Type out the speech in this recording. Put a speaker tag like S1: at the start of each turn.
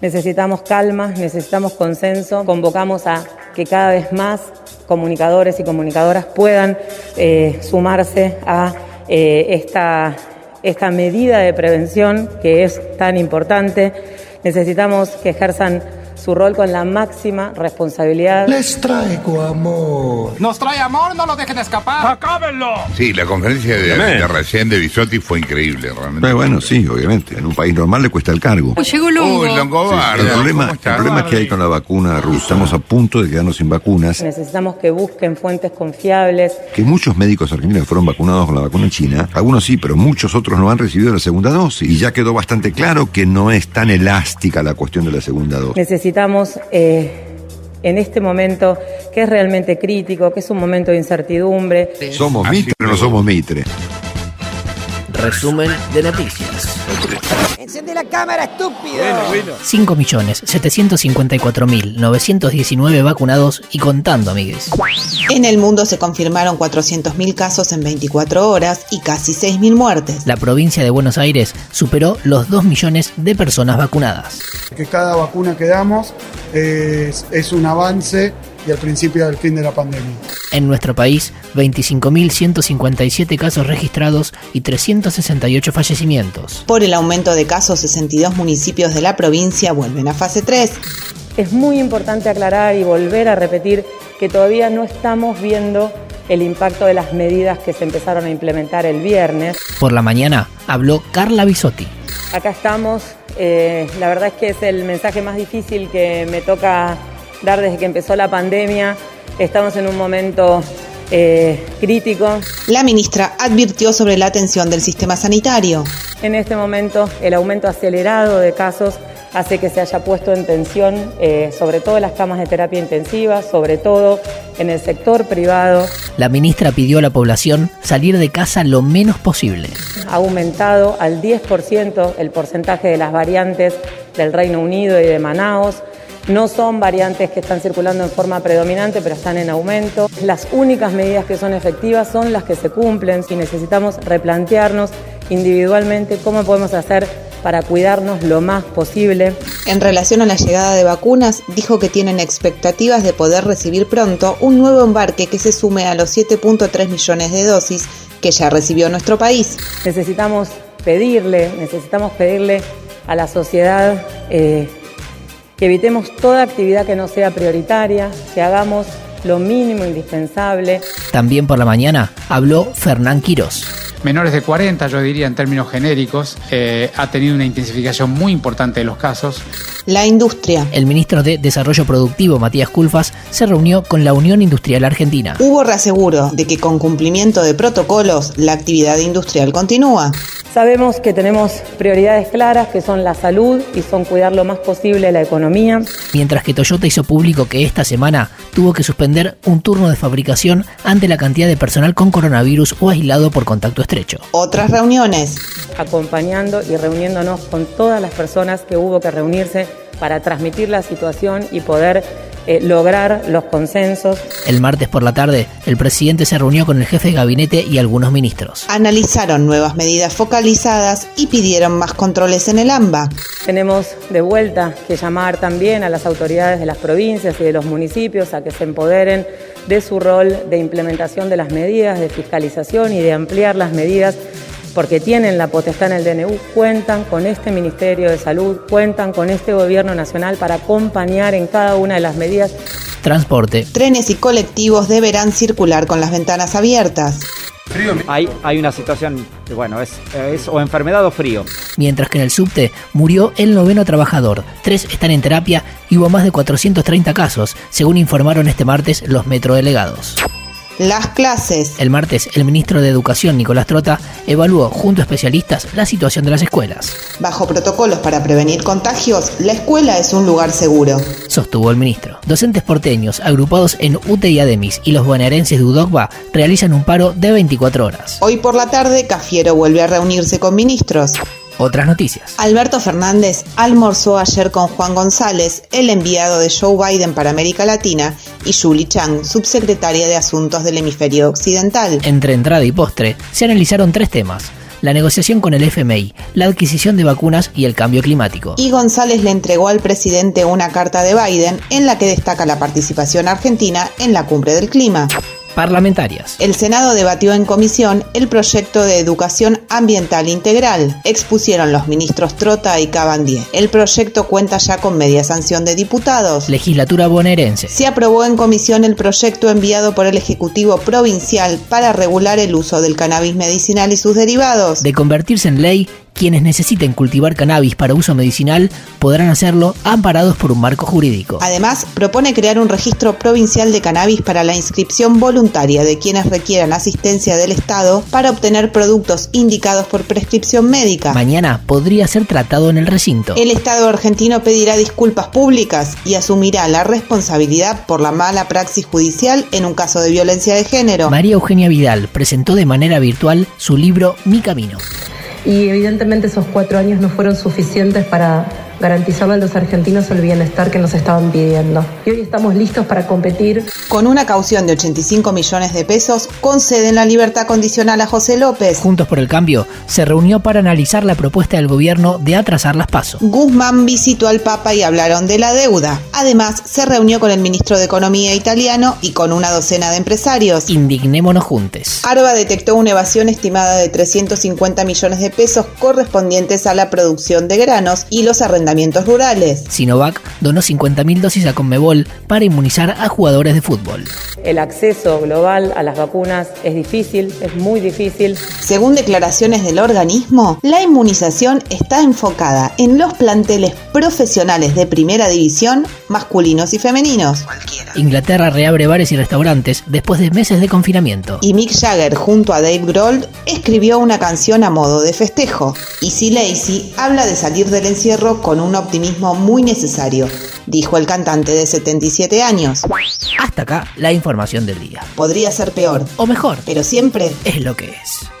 S1: Necesitamos calma, necesitamos consenso, convocamos a que cada vez más comunicadores y comunicadoras puedan eh, sumarse a eh, esta, esta medida de prevención que es tan importante. Necesitamos que ejerzan su rol con la máxima responsabilidad.
S2: Les traigo amor.
S3: Nos trae amor, no lo dejen escapar.
S4: ¡Acábenlo!
S5: Sí, la conferencia de, de recién de Bisotti fue increíble, realmente.
S6: Eh, bueno, sí, obviamente. En un país normal le cuesta el cargo.
S7: Llegó Longo.
S5: Uy,
S6: el problema,
S5: ¿cómo
S6: el problema que hay con la vacuna rusa. Estamos a punto de quedarnos sin vacunas.
S1: Necesitamos que busquen fuentes confiables.
S6: Que muchos médicos argentinos fueron vacunados con la vacuna china, algunos sí, pero muchos otros no han recibido la segunda dosis. Y ya quedó bastante claro que no es tan elástica la cuestión de la segunda dosis.
S1: Necesitamos eh, en este momento que es realmente crítico, que es un momento de incertidumbre.
S6: ¿Somos Mitre o no somos Mitre?
S8: Resumen de noticias.
S9: Encendé la cámara, estúpido.
S8: 5.754.919 vacunados y contando, amigues.
S10: En el mundo se confirmaron 400.000 casos en 24 horas y casi 6.000 muertes.
S8: La provincia de Buenos Aires superó los 2 millones de personas vacunadas.
S11: Que cada vacuna que damos es, es un avance y el principio del fin de la pandemia.
S8: En nuestro país, 25.157 casos registrados y 368 fallecimientos.
S10: Por el aumento de casos, 62 municipios de la provincia vuelven a fase 3.
S1: Es muy importante aclarar y volver a repetir que todavía no estamos viendo el impacto de las medidas que se empezaron a implementar el viernes.
S8: Por la mañana habló Carla Bisotti.
S1: Acá estamos, eh, la verdad es que es el mensaje más difícil que me toca dar desde que empezó la pandemia. Estamos en un momento eh, crítico.
S10: La ministra advirtió sobre la atención del sistema sanitario.
S1: En este momento, el aumento acelerado de casos hace que se haya puesto en tensión, eh, sobre todo las camas de terapia intensiva, sobre todo en el sector privado.
S8: La ministra pidió a la población salir de casa lo menos posible.
S1: Ha aumentado al 10% el porcentaje de las variantes del Reino Unido y de Manaos. No son variantes que están circulando en forma predominante, pero están en aumento. Las únicas medidas que son efectivas son las que se cumplen y necesitamos replantearnos individualmente cómo podemos hacer para cuidarnos lo más posible.
S10: En relación a la llegada de vacunas, dijo que tienen expectativas de poder recibir pronto un nuevo embarque que se sume a los 7.3 millones de dosis que ya recibió nuestro país.
S1: Necesitamos pedirle, necesitamos pedirle a la sociedad eh, que evitemos toda actividad que no sea prioritaria, que hagamos lo mínimo indispensable.
S8: También por la mañana habló Fernán Quirós.
S3: Menores de 40, yo diría en términos genéricos, eh, ha tenido una intensificación muy importante de los casos.
S10: La industria.
S8: El ministro de Desarrollo Productivo, Matías Culfas, se reunió con la Unión Industrial Argentina.
S10: Hubo reaseguro de que con cumplimiento de protocolos la actividad industrial continúa.
S1: Sabemos que tenemos prioridades claras, que son la salud y son cuidar lo más posible la economía.
S8: Mientras que Toyota hizo público que esta semana tuvo que suspender un turno de fabricación ante la cantidad de personal con coronavirus o aislado por contacto estrecho.
S10: Otras reuniones.
S1: Acompañando y reuniéndonos con todas las personas que hubo que reunirse para transmitir la situación y poder eh, lograr los consensos.
S8: El martes por la tarde, el presidente se reunió con el jefe de gabinete y algunos ministros.
S10: Analizaron nuevas medidas focalizadas y pidieron más controles en el AMBA.
S1: Tenemos de vuelta que llamar también a las autoridades de las provincias y de los municipios a que se empoderen de su rol de implementación de las medidas, de fiscalización y de ampliar las medidas porque tienen la potestad en el DNU, cuentan con este Ministerio de Salud, cuentan con este Gobierno Nacional para acompañar en cada una de las medidas.
S8: Transporte.
S10: Trenes y colectivos deberán circular con las ventanas abiertas.
S12: Hay, hay una situación, bueno, es, es o enfermedad o frío.
S8: Mientras que en el subte murió el noveno trabajador, tres están en terapia y hubo más de 430 casos, según informaron este martes los metrodelegados.
S10: Las clases.
S8: El martes, el ministro de Educación, Nicolás Trota, evaluó junto a especialistas la situación de las escuelas.
S10: Bajo protocolos para prevenir contagios, la escuela es un lugar seguro.
S8: Sostuvo el ministro. Docentes porteños, agrupados en UTE y Ademis y los bonaerenses de Udogba, realizan un paro de 24 horas.
S10: Hoy por la tarde, Cafiero vuelve a reunirse con ministros.
S8: Otras noticias.
S10: Alberto Fernández almorzó ayer con Juan González, el enviado de Joe Biden para América Latina, y Julie Chang, subsecretaria de Asuntos del Hemisferio Occidental.
S8: Entre entrada y postre, se analizaron tres temas. la negociación con el FMI, la adquisición de vacunas y el cambio climático.
S10: Y González le entregó al presidente una carta de Biden en la que destaca la participación argentina en la cumbre del clima
S8: parlamentarias.
S10: El Senado debatió en comisión el proyecto de educación ambiental integral. Expusieron los ministros Trota y Cabandier. El proyecto cuenta ya con media sanción de diputados.
S8: Legislatura bonaerense.
S10: Se aprobó en comisión el proyecto enviado por el Ejecutivo Provincial para regular el uso del cannabis medicinal y sus derivados.
S8: De convertirse en ley, quienes necesiten cultivar cannabis para uso medicinal podrán hacerlo amparados por un marco jurídico.
S10: Además, propone crear un registro provincial de cannabis para la inscripción voluntaria de quienes requieran asistencia del Estado para obtener productos indicados por prescripción médica.
S8: Mañana podría ser tratado en el recinto.
S10: El Estado argentino pedirá disculpas públicas y asumirá la responsabilidad por la mala praxis judicial en un caso de violencia de género.
S8: María Eugenia Vidal presentó de manera virtual su libro Mi Camino
S1: y evidentemente esos cuatro años no fueron suficientes para garantizarle a los argentinos el bienestar que nos estaban pidiendo. Y hoy estamos listos para competir.
S10: Con una caución de 85 millones de pesos, conceden la libertad condicional a José López.
S8: Juntos por el Cambio se reunió para analizar la propuesta del gobierno de atrasar las pasos.
S10: Guzmán visitó al Papa y hablaron de la deuda. Además, se reunió con el ministro de Economía italiano y con una docena de empresarios.
S8: Indignémonos juntos.
S10: Arba detectó una evasión estimada de 350 millones de pesos correspondientes a la producción de granos y los arrendamientos rurales.
S8: Sinovac donó 50.000 dosis a Conmebol para inmunizar a jugadores de fútbol.
S1: El acceso global a las vacunas es difícil, es muy difícil.
S10: Según declaraciones del organismo, la inmunización está enfocada en los planteles profesionales de primera división, masculinos y femeninos.
S8: Inglaterra reabre bares y restaurantes después de meses de confinamiento.
S10: Y Mick Jagger junto a Dave Grohl escribió una canción a modo de festejo. Easy Lacy habla de salir del encierro con un optimismo muy necesario, dijo el cantante de 77 años.
S8: Hasta acá la información del día.
S10: Podría ser peor.
S8: O mejor.
S10: Pero siempre
S8: es lo que es.